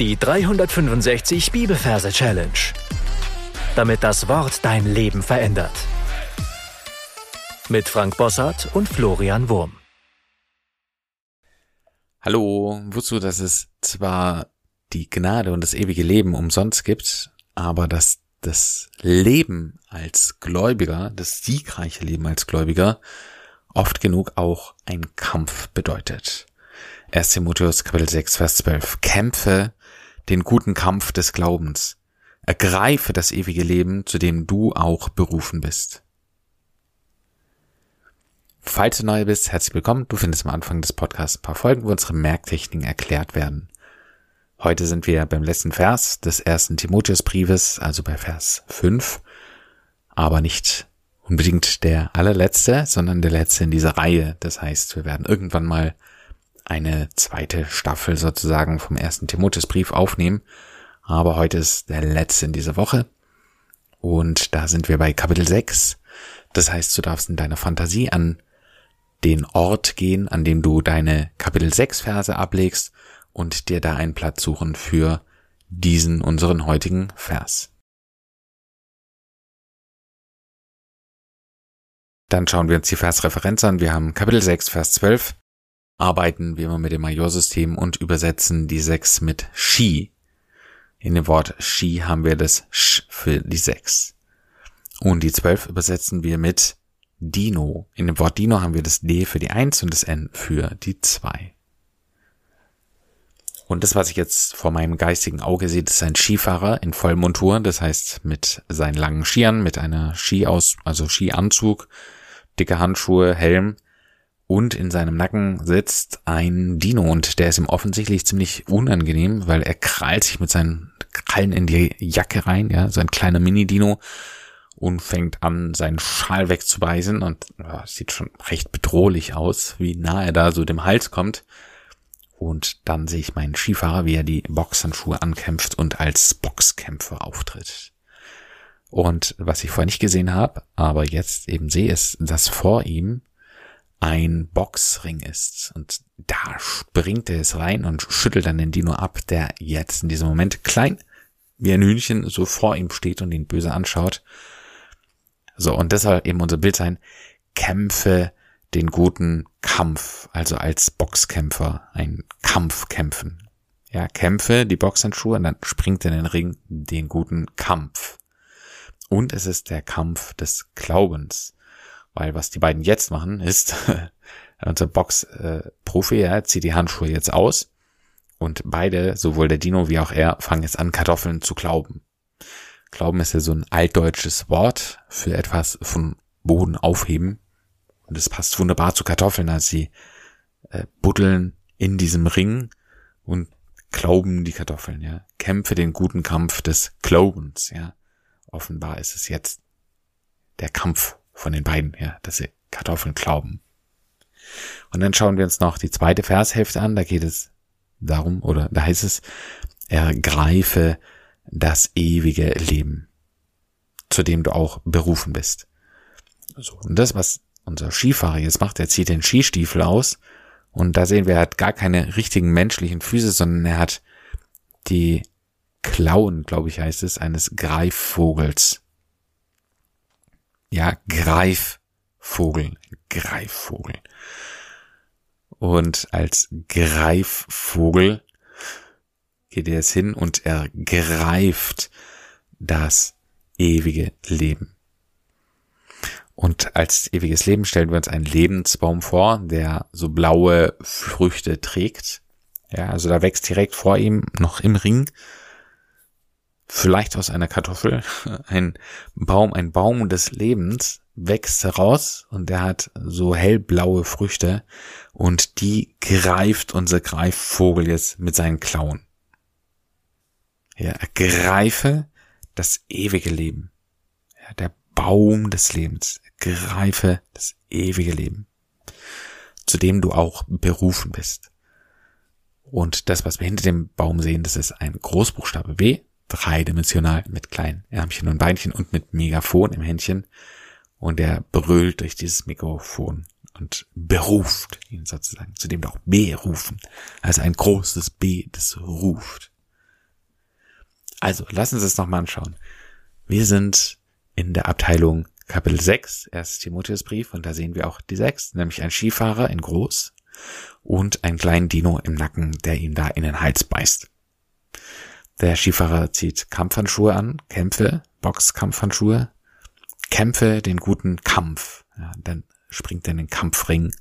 Die 365 Bibelverse Challenge. Damit das Wort dein Leben verändert. Mit Frank Bossart und Florian Wurm. Hallo, du, dass es zwar die Gnade und das ewige Leben umsonst gibt, aber dass das Leben als Gläubiger, das siegreiche Leben als Gläubiger, oft genug auch ein Kampf bedeutet. 1 Timotheus Kapitel 6, Vers 12. Kämpfe den guten Kampf des Glaubens. Ergreife das ewige Leben, zu dem du auch berufen bist. Falls du neu bist, herzlich willkommen. Du findest am Anfang des Podcasts ein paar Folgen, wo unsere Merktechniken erklärt werden. Heute sind wir beim letzten Vers des ersten Timotheusbriefes, also bei Vers 5, aber nicht unbedingt der allerletzte, sondern der letzte in dieser Reihe. Das heißt, wir werden irgendwann mal eine zweite Staffel sozusagen vom ersten Timotheusbrief aufnehmen. Aber heute ist der letzte in dieser Woche. Und da sind wir bei Kapitel 6. Das heißt, du darfst in deiner Fantasie an den Ort gehen, an dem du deine Kapitel 6 Verse ablegst und dir da einen Platz suchen für diesen unseren heutigen Vers. Dann schauen wir uns die Versreferenz an. Wir haben Kapitel 6, Vers 12 arbeiten wir immer mit dem Majorsystem und übersetzen die 6 mit Shi. In dem Wort Shi haben wir das Sch für die 6. Und die 12 übersetzen wir mit Dino. In dem Wort Dino haben wir das D für die 1 und das N für die 2. Und das, was ich jetzt vor meinem geistigen Auge sehe, ist ein Skifahrer in Vollmontur, das heißt mit seinen langen Skiern, mit einer Skiaus, also Skianzug, dicke Handschuhe, Helm, und in seinem Nacken sitzt ein Dino und der ist ihm offensichtlich ziemlich unangenehm, weil er krallt sich mit seinen Krallen in die Jacke rein, ja, so ein kleiner Mini-Dino und fängt an, seinen Schal wegzubeißen und ja, sieht schon recht bedrohlich aus, wie nah er da so dem Hals kommt. Und dann sehe ich meinen Skifahrer, wie er die Boxhandschuhe ankämpft und als Boxkämpfer auftritt. Und was ich vorher nicht gesehen habe, aber jetzt eben sehe, ist, dass vor ihm ein Boxring ist. Und da springt er es rein und schüttelt dann den Dino ab, der jetzt in diesem Moment klein wie ein Hühnchen so vor ihm steht und ihn böse anschaut. So, und soll eben unser Bild sein. Kämpfe den guten Kampf, also als Boxkämpfer, ein Kampf kämpfen. Ja, kämpfe die Boxhandschuhe und dann springt er in den Ring den guten Kampf. Und es ist der Kampf des Glaubens. Weil was die beiden jetzt machen, ist, unser Box-Profi, äh, er zieht die Handschuhe jetzt aus und beide, sowohl der Dino wie auch er, fangen jetzt an, Kartoffeln zu glauben. Glauben ist ja so ein altdeutsches Wort für etwas von Boden aufheben. Und es passt wunderbar zu Kartoffeln, als sie äh, buddeln in diesem Ring und glauben die Kartoffeln, ja. Kämpfe den guten Kampf des Glaubens, ja. Offenbar ist es jetzt der Kampf von den beiden, ja, dass sie Kartoffeln glauben. Und dann schauen wir uns noch die zweite Vershälfte an, da geht es darum, oder da heißt es, ergreife das ewige Leben, zu dem du auch berufen bist. So, und das, was unser Skifahrer jetzt macht, er zieht den Skistiefel aus und da sehen wir, er hat gar keine richtigen menschlichen Füße, sondern er hat die Klauen, glaube ich heißt es, eines Greifvogels ja, Greifvogel, Greifvogel. Und als Greifvogel geht er jetzt hin und er greift das ewige Leben. Und als ewiges Leben stellen wir uns einen Lebensbaum vor, der so blaue Früchte trägt. Ja, also da wächst direkt vor ihm noch im Ring vielleicht aus einer Kartoffel, ein Baum, ein Baum des Lebens wächst heraus und der hat so hellblaue Früchte und die greift unser Greifvogel jetzt mit seinen Klauen. Ja, ergreife das ewige Leben. Ja, der Baum des Lebens. Greife das ewige Leben, zu dem du auch berufen bist. Und das, was wir hinter dem Baum sehen, das ist ein Großbuchstabe B, dreidimensional mit kleinen Ärmchen und Beinchen und mit Megafon im Händchen. Und er brüllt durch dieses Mikrofon und beruft ihn sozusagen, zu dem auch berufen. Also ein großes B, das ruft. Also, lassen Sie es nochmal anschauen. Wir sind in der Abteilung Kapitel 6, 1. Timotheusbrief, und da sehen wir auch die 6, nämlich ein Skifahrer in groß und einen kleinen Dino im Nacken, der ihm da in den Hals beißt. Der Skifahrer zieht Kampfhandschuhe an, Kämpfe, Boxkampfhandschuhe, kämpfe den guten Kampf. Ja, dann springt er in den Kampfring.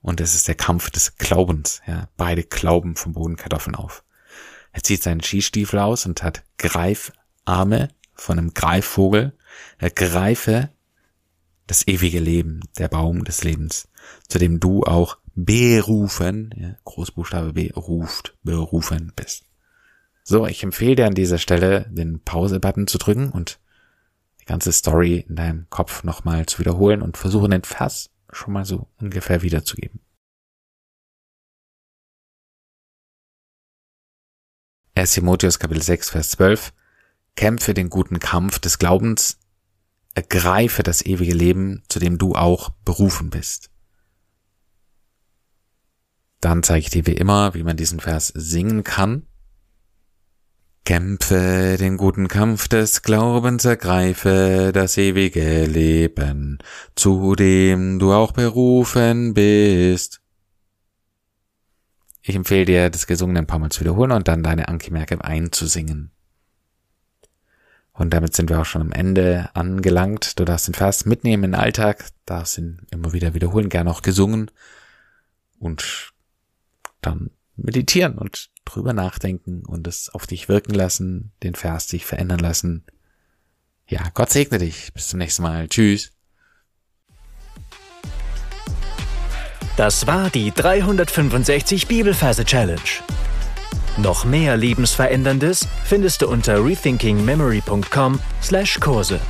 Und es ist der Kampf des Glaubens. Ja, beide glauben vom Boden Kartoffeln auf. Er zieht seinen Skistiefel aus und hat Greifarme von einem Greifvogel. Er greife das ewige Leben, der Baum des Lebens, zu dem du auch berufen, ja, Großbuchstabe B, ruft, berufen bist. So, ich empfehle dir an dieser Stelle, den Pause-Button zu drücken und die ganze Story in deinem Kopf nochmal zu wiederholen und versuchen den Vers schon mal so ungefähr wiederzugeben. 1. Timotheus Kapitel 6, Vers 12. Kämpfe den guten Kampf des Glaubens, ergreife das ewige Leben, zu dem du auch berufen bist. Dann zeige ich dir wie immer, wie man diesen Vers singen kann. Kämpfe den guten Kampf des Glaubens, ergreife das ewige Leben, zu dem du auch berufen bist. Ich empfehle dir, das Gesungene ein paar Mal zu wiederholen und dann deine Anki-Merke einzusingen. Und damit sind wir auch schon am Ende angelangt. Du darfst den Vers mitnehmen in den Alltag, darfst ihn immer wieder wiederholen, gerne auch gesungen und dann meditieren und drüber nachdenken und es auf dich wirken lassen, den Vers dich verändern lassen. Ja, Gott segne dich. Bis zum nächsten Mal. Tschüss. Das war die 365 Bibelferse Challenge. Noch mehr Lebensveränderndes findest du unter rethinkingmemory.com/Kurse.